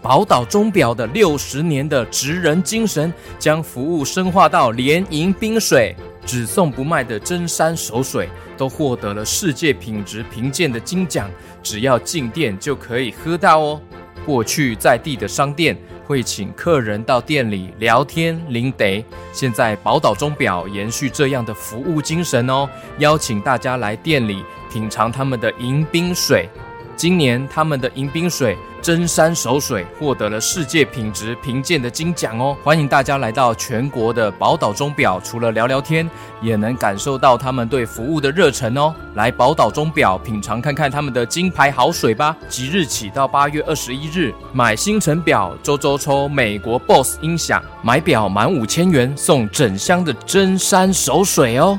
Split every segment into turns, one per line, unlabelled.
宝岛钟表的六十年的职人精神，将服务深化到连饮冰水，只送不卖的真山熟水，都获得了世界品质评鉴的金奖，只要进店就可以喝到哦。过去在地的商店会请客人到店里聊天领得，现在宝岛钟表延续这样的服务精神哦，邀请大家来店里品尝他们的迎宾水。今年他们的迎宾水真山守水获得了世界品质评鉴的金奖哦！欢迎大家来到全国的宝岛钟表，除了聊聊天，也能感受到他们对服务的热忱哦！来宝岛钟表品尝看看他们的金牌好水吧！即日起到八月二十一日，买星辰表周周抽美国 BOSS 音响，买表满五千元送整箱的真山守水哦！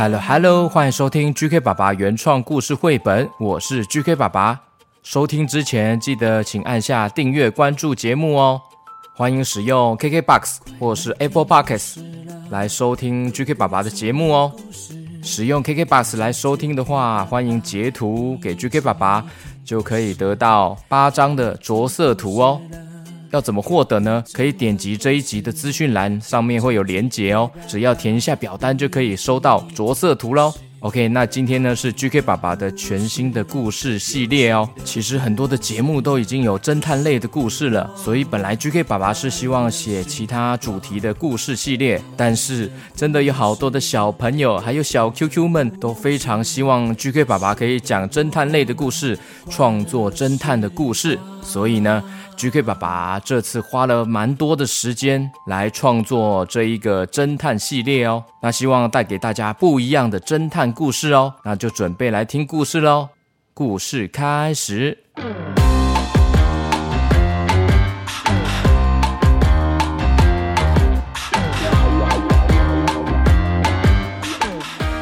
Hello Hello，欢迎收听 GK 爸爸原创故事绘本，我是 GK 爸爸。收听之前记得请按下订阅关注节目哦。欢迎使用 KKBOX 或是 Apple Podcasts 来收听 GK 爸爸的节目哦。使用 KKBOX 来收听的话，欢迎截图给 GK 爸爸。就可以得到八张的着色图哦。要怎么获得呢？可以点击这一集的资讯栏，上面会有连结哦。只要填一下表单，就可以收到着色图喽。OK，那今天呢是 GK 爸爸的全新的故事系列哦。其实很多的节目都已经有侦探类的故事了，所以本来 GK 爸爸是希望写其他主题的故事系列，但是真的有好多的小朋友还有小 QQ 们都非常希望 GK 爸爸可以讲侦探类的故事，创作侦探的故事，所以呢。GK 爸爸这次花了蛮多的时间来创作这一个侦探系列哦，那希望带给大家不一样的侦探故事哦，那就准备来听故事喽。故事开始，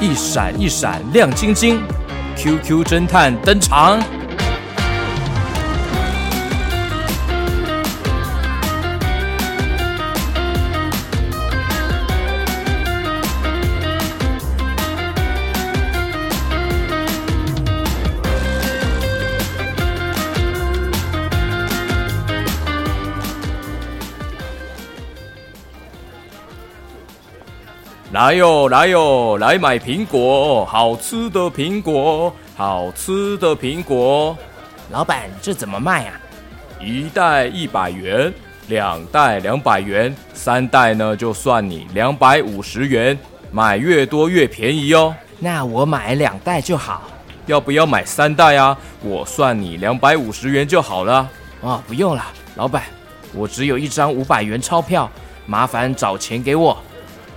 一闪一闪亮晶晶，QQ 侦探登场。来哟，来哟，来买苹果，好吃的苹果，好吃的苹果。
老板，这怎么卖啊？
一袋一百元，两袋两百元，三袋呢就算你两百五十元。买越多越便宜哦。
那我买两袋就好。
要不要买三袋啊？我算你两百五十元就好了。
哦，不用了，老板，我只有一张五百元钞票，麻烦找钱给我。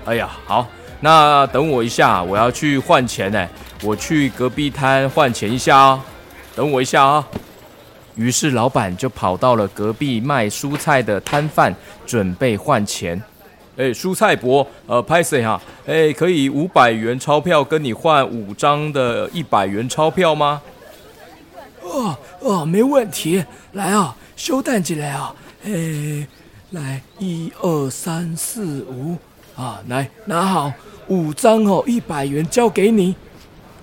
哎呀，好，那等我一下，我要去换钱呢。我去隔壁摊换钱一下啊，等我一下啊。于是老板就跑到了隔壁卖蔬菜的摊贩，准备换钱。哎，蔬菜伯，呃，拍谁哈？哎，可以五百元钞票跟你换五张的一百元钞票吗？
哦哦，没问题。来啊，休蛋进来啊。哎，来，一二三四五。啊，来拿好五张哦，一百元交给你。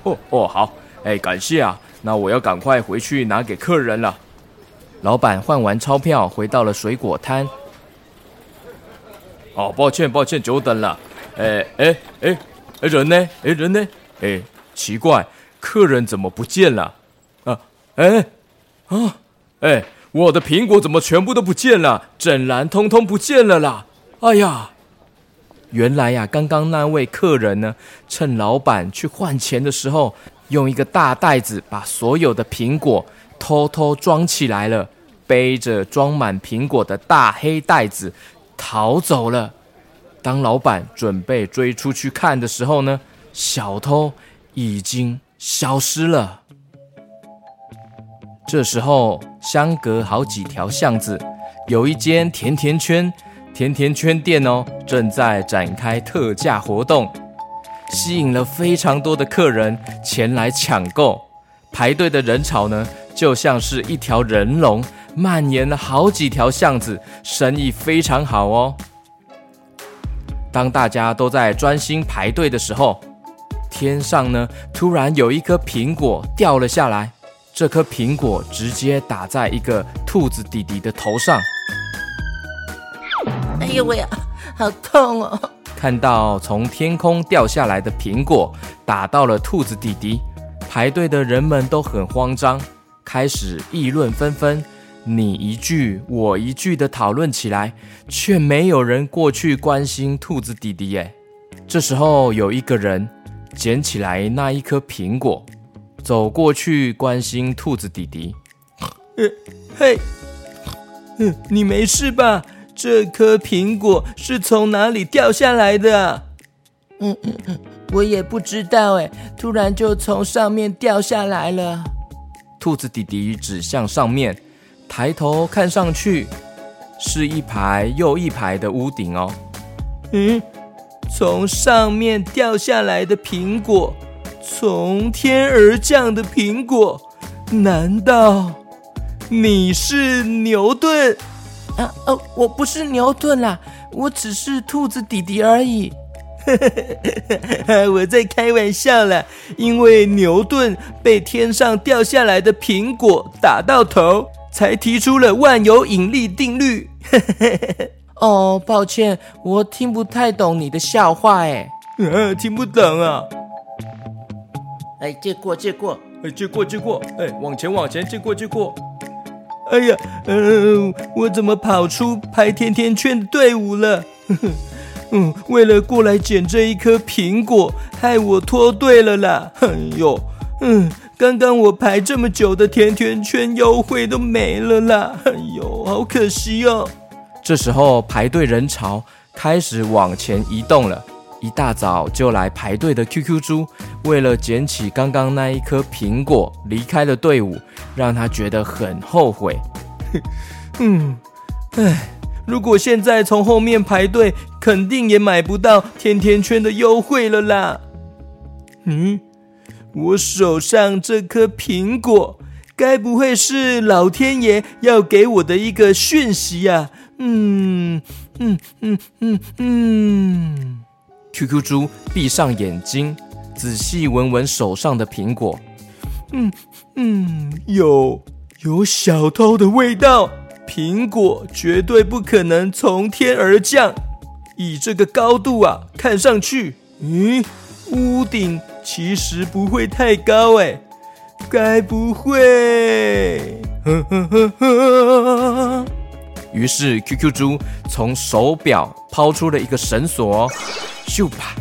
哦哦，好，哎，感谢啊。那我要赶快回去拿给客人了。老板换完钞票，回到了水果摊。哦，抱歉抱歉，久等了。哎哎哎哎，人呢？哎人呢？哎，奇怪，客人怎么不见了？啊哎啊哎，我的苹果怎么全部都不见了？整篮通通不见了啦！哎呀！原来呀，刚刚那位客人呢，趁老板去换钱的时候，用一个大袋子把所有的苹果偷偷装起来了，背着装满苹果的大黑袋子逃走了。当老板准备追出去看的时候呢，小偷已经消失了。这时候，相隔好几条巷子，有一间甜甜圈。甜甜圈店哦，正在展开特价活动，吸引了非常多的客人前来抢购。排队的人潮呢，就像是一条人龙，蔓延了好几条巷子，生意非常好哦。当大家都在专心排队的时候，天上呢，突然有一颗苹果掉了下来，这颗苹果直接打在一个兔子弟弟的头上。
哎呦喂呀，好痛哦！
看到从天空掉下来的苹果打到了兔子弟弟，排队的人们都很慌张，开始议论纷纷，你一句我一句的讨论起来，却没有人过去关心兔子弟弟。耶。这时候有一个人捡起来那一颗苹果，走过去关心兔子弟弟。
嘿，嗯，你没事吧？这颗苹果是从哪里掉下来的？
嗯嗯嗯，我也不知道哎，突然就从上面掉下来了。
兔子弟弟指向上面，抬头看上去，是一排又一排的屋顶哦。
嗯，从上面掉下来的苹果，从天而降的苹果，难道你是牛顿？
啊哦，我不是牛顿啦，我只是兔子弟弟而已。
我在开玩笑啦，因为牛顿被天上掉下来的苹果打到头，才提出了万有引力定律。
哦，抱歉，我听不太懂你的笑话，哎，
听不懂啊。
哎，借过，借过，
哎，借过，借过，哎，往前，往前，借过，借过。哎呀，嗯，我怎么跑出排甜甜圈队伍了？嗯，为了过来捡这一颗苹果，害我脱队了啦！哎呦，嗯，刚刚我排这么久的甜甜圈优惠都没了啦！哎呦，好可惜哦。
这时候排队人潮开始往前移动了。一大早就来排队的 QQ 猪，为了捡起刚刚那一颗苹果，离开了队伍，让他觉得很后悔。
嗯，唉，如果现在从后面排队，肯定也买不到甜甜圈的优惠了啦。嗯，我手上这颗苹果，该不会是老天爷要给我的一个讯息呀？嗯嗯嗯嗯嗯。
QQ 猪闭上眼睛，仔细闻闻手上的苹果。
嗯嗯，有有小偷的味道。苹果绝对不可能从天而降。以这个高度啊，看上去，嗯，屋顶其实不会太高哎。该不会？
于是 QQ 猪从手表抛出了一个绳索。咻吧，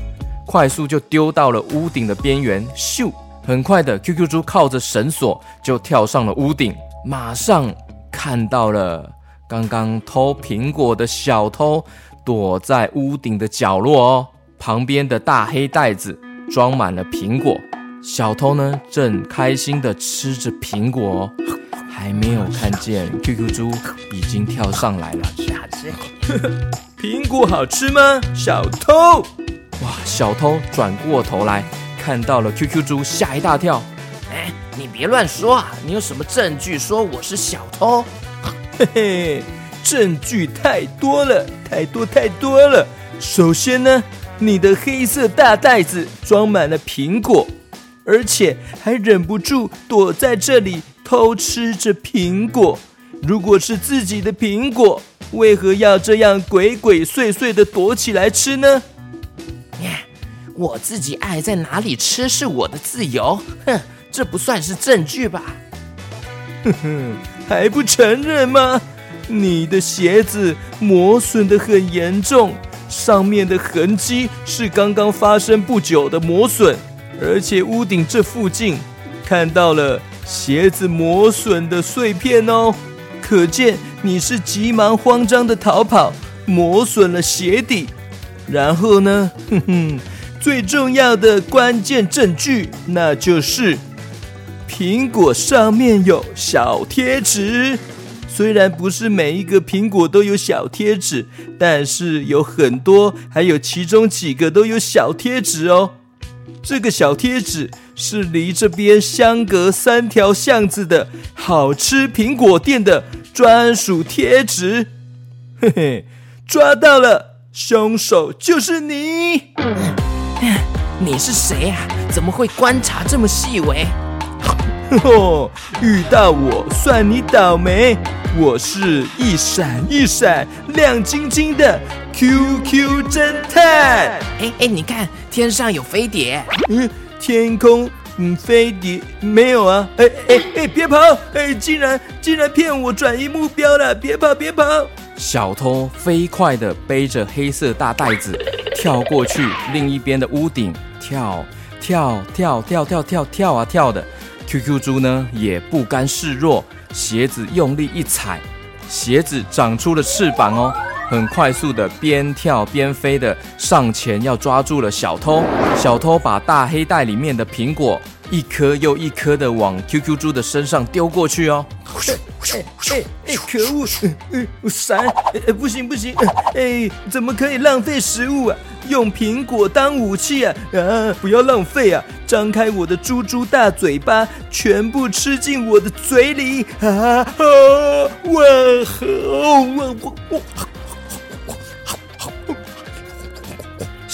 快速就丢到了屋顶的边缘。咻，很快的，QQ 猪靠着绳索就跳上了屋顶，马上看到了刚刚偷苹果的小偷躲在屋顶的角落哦。旁边的大黑袋子装满了苹果，小偷呢正开心的吃着苹果哦，还没有看见 QQ 猪已经跳上来了。
苹果好吃吗，小偷？
哇！小偷转过头来看到了 QQ 猪，吓一大跳。
哎，你别乱说啊！你有什么证据说我是小偷？
嘿嘿，证据太多了，太多太多了。首先呢，你的黑色大袋子装满了苹果，而且还忍不住躲在这里偷吃着苹果。如果是自己的苹果，为何要这样鬼鬼祟祟的躲起来吃呢？
我自己爱在哪里吃是我的自由，哼，这不算是证据吧？
哼哼，还不承认吗？你的鞋子磨损的很严重，
上面的痕迹是刚刚发生不久的磨损，而且屋顶这附近看到了鞋子磨损的碎片哦，可见你是急忙慌张的逃跑，磨损了鞋底。然后呢，哼哼，最重要的关键证据，那就是苹果上面有小贴纸。虽然不是每一个苹果都有小贴纸，但是有很多，还有其中几个都有小贴纸哦。这个小贴纸是离这边相隔三条巷子的好吃苹果店的专属贴纸。嘿嘿，抓到了，凶手就是你。
你是谁啊？怎么会观察这么细微？
呵，遇到我算你倒霉。我是一闪一闪亮晶晶的 QQ 侦探。
哎哎，你看天上有飞碟。
嗯，天空嗯飞碟没有啊？哎哎哎，别跑！哎，竟然竟然骗我转移目标了！别跑别跑！
小偷飞快地背着黑色大袋子跳过去另一边的屋顶，跳跳跳跳跳跳跳啊跳的。QQ 猪呢也不甘示弱。鞋子用力一踩，鞋子长出了翅膀哦，很快速的边跳边飞的上前要抓住了小偷。小偷把大黑袋里面的苹果一颗又一颗的往 QQ 猪的身上丢过去哦。
哎哎哎！可恶！闪！哎不行不行！哎，怎么可以浪费食物啊？用苹果当武器啊！啊，不要浪费啊！张开我的猪猪大嘴巴，全部吃进我的嘴里！啊啊！我我我我！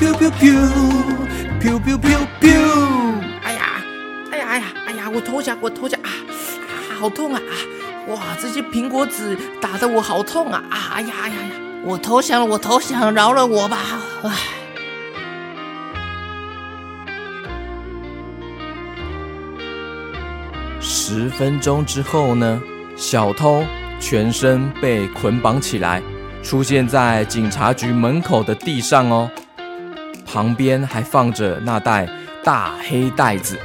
pew pew pew
哎呀，哎呀，哎呀，哎呀，我投降，我投降啊！啊好痛啊！哇，这些苹果籽打得我好痛啊！啊哎呀呀呀！我投降了，我投降，饶了我吧！唉。
十分钟之后呢，小偷全身被捆绑起来，出现在警察局门口的地上哦。旁边还放着那袋大黑袋子，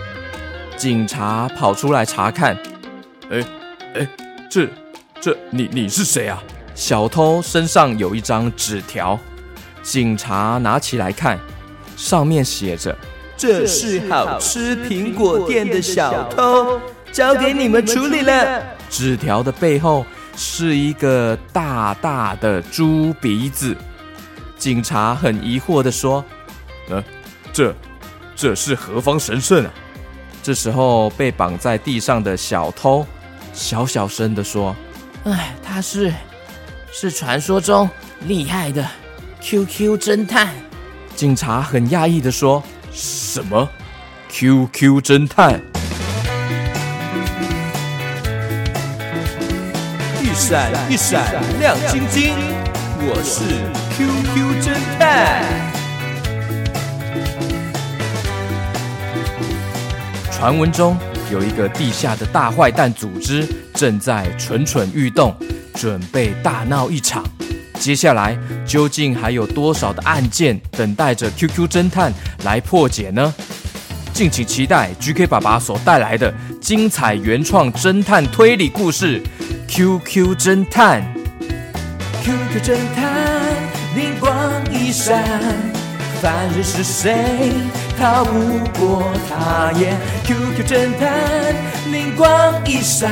警察跑出来查看。
哎哎。这，这你你是谁啊？
小偷身上有一张纸条，警察拿起来看，上面写着：“
这是好吃苹果店的小偷，交给你们处理了。”
纸条的背后是一个大大的猪鼻子。警察很疑惑的说：“
呃，这，这是何方神圣啊？”
这时候被绑在地上的小偷。小小声的说：“
哎，他是，是传说中厉害的 QQ 侦探。”
警察很讶异的说：“
什么？QQ 侦探？
一闪一闪亮晶晶，我是 QQ 侦探。”
传闻中。有一个地下的大坏蛋组织正在蠢蠢欲动，准备大闹一场。接下来究竟还有多少的案件等待着 QQ 侦探来破解呢？敬请期待 GK 爸爸所带来的精彩原创侦探推理故事《QQ 侦探》。
QQ 侦探，灵光一闪，犯人是谁？逃不过他眼，QQ 侦探灵光一闪，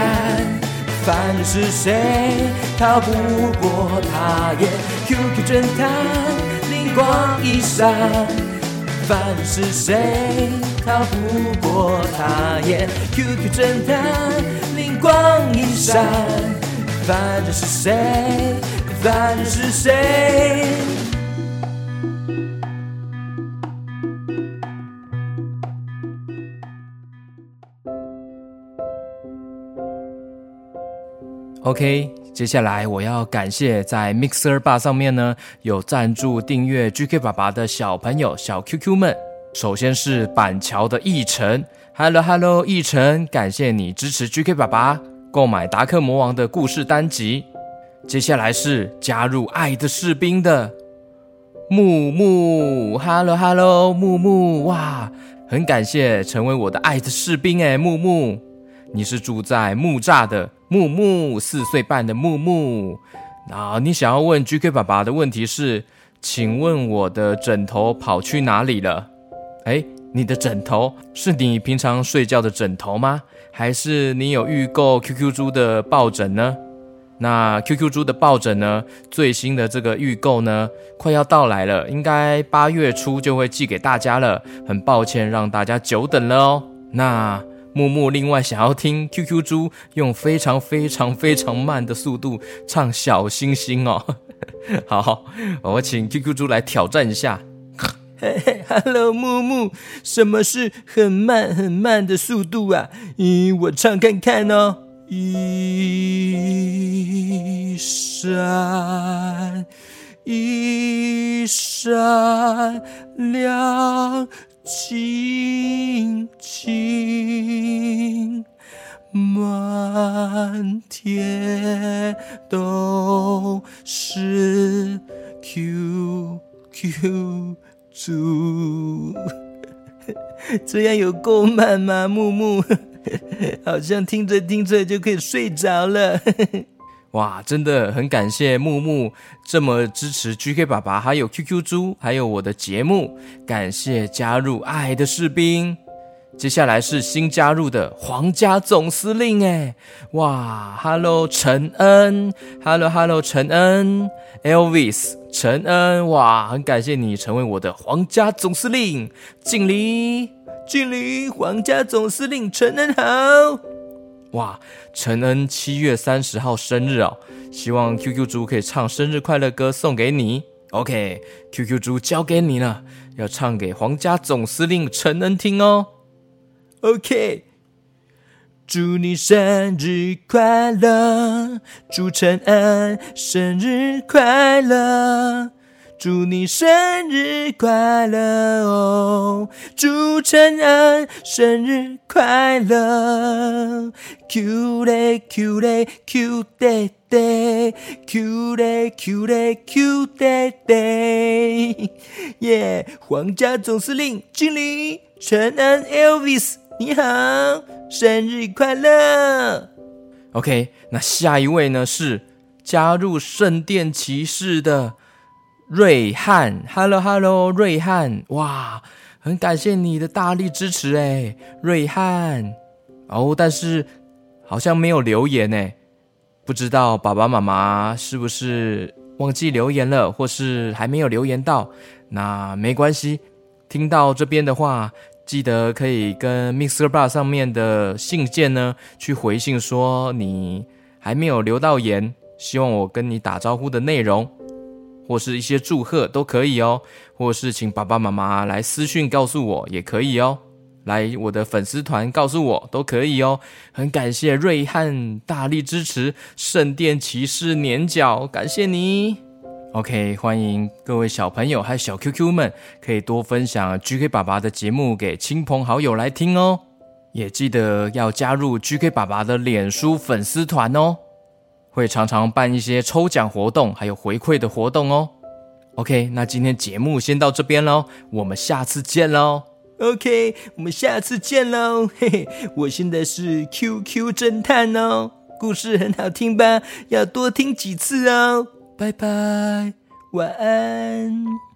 凡人是谁？逃不过他眼，QQ 侦探灵光一闪，凡人是谁？逃不过他眼，QQ 侦探灵光一闪，凡人是谁？凡人是谁？
OK，接下来我要感谢在 Mixer Bar 上面呢有赞助订阅 GK 爸爸的小朋友小 QQ 们。首先是板桥的奕晨，Hello Hello，奕晨，感谢你支持 GK 爸爸购买达克魔王的故事单集。接下来是加入爱的士兵的木木，Hello Hello，木木，哇，很感谢成为我的爱的士兵哎，木木，你是住在木栅的。木木四岁半的木木，啊，你想要问 GK 爸爸的问题是，请问我的枕头跑去哪里了？哎，你的枕头是你平常睡觉的枕头吗？还是你有预购 QQ 猪的抱枕呢？那 QQ 猪的抱枕呢？最新的这个预购呢，快要到来了，应该八月初就会寄给大家了。很抱歉让大家久等了哦。那。木木另外想要听 QQ 猪用非常非常非常慢的速度唱小星星哦，好，我请 QQ 猪来挑战一下。
Hello，木木，什么是很慢很慢的速度啊？嗯，我唱看看哦。一闪一闪亮。青青，满天都是 QQ 猪，这样有够慢吗？木木，好像听着听着就可以睡着了。
哇，真的很感谢木木这么支持 GK 爸爸，还有 QQ 猪，还有我的节目。感谢加入爱的士兵。接下来是新加入的皇家总司令，哎，哇，Hello 陈恩，Hello Hello 陈恩，Elvis 陈恩，哇，很感谢你成为我的皇家总司令，敬礼，
敬礼，皇家总司令陈恩好。
哇，陈恩七月三十号生日哦，希望 QQ 猪可以唱生日快乐歌送给你。OK，QQ 猪交给你了，要唱给皇家总司令陈恩听哦。
OK，祝你生日快乐，祝陈恩生日快乐。祝你生日快乐哦！祝陈安生日快乐！Cute day, cute day, cute day day, cute day, cute day, cute day day。耶！皇家总司令精灵陈安 Elvis，你好，生日快乐
！OK，那下一位呢是加入圣殿骑士的。瑞汉，Hello Hello，瑞汉，哇，很感谢你的大力支持哎，瑞汉，哦，但是好像没有留言哎，不知道爸爸妈妈是不是忘记留言了，或是还没有留言到？那没关系，听到这边的话，记得可以跟 Mixer Bar 上面的信件呢去回信，说你还没有留到言，希望我跟你打招呼的内容。或是一些祝贺都可以哦，或是请爸爸妈妈来私讯告诉我也可以哦，来我的粉丝团告诉我都可以哦。很感谢瑞汉大力支持圣殿骑士年角，感谢你。OK，欢迎各位小朋友还有小 QQ 们，可以多分享 GK 爸爸的节目给亲朋好友来听哦，也记得要加入 GK 爸爸的脸书粉丝团哦。会常常办一些抽奖活动，还有回馈的活动哦。OK，那今天节目先到这边喽，我们下次见喽。
OK，我们下次见喽。嘿嘿，我现在是 QQ 侦探哦，故事很好听吧？要多听几次哦。拜拜，晚安。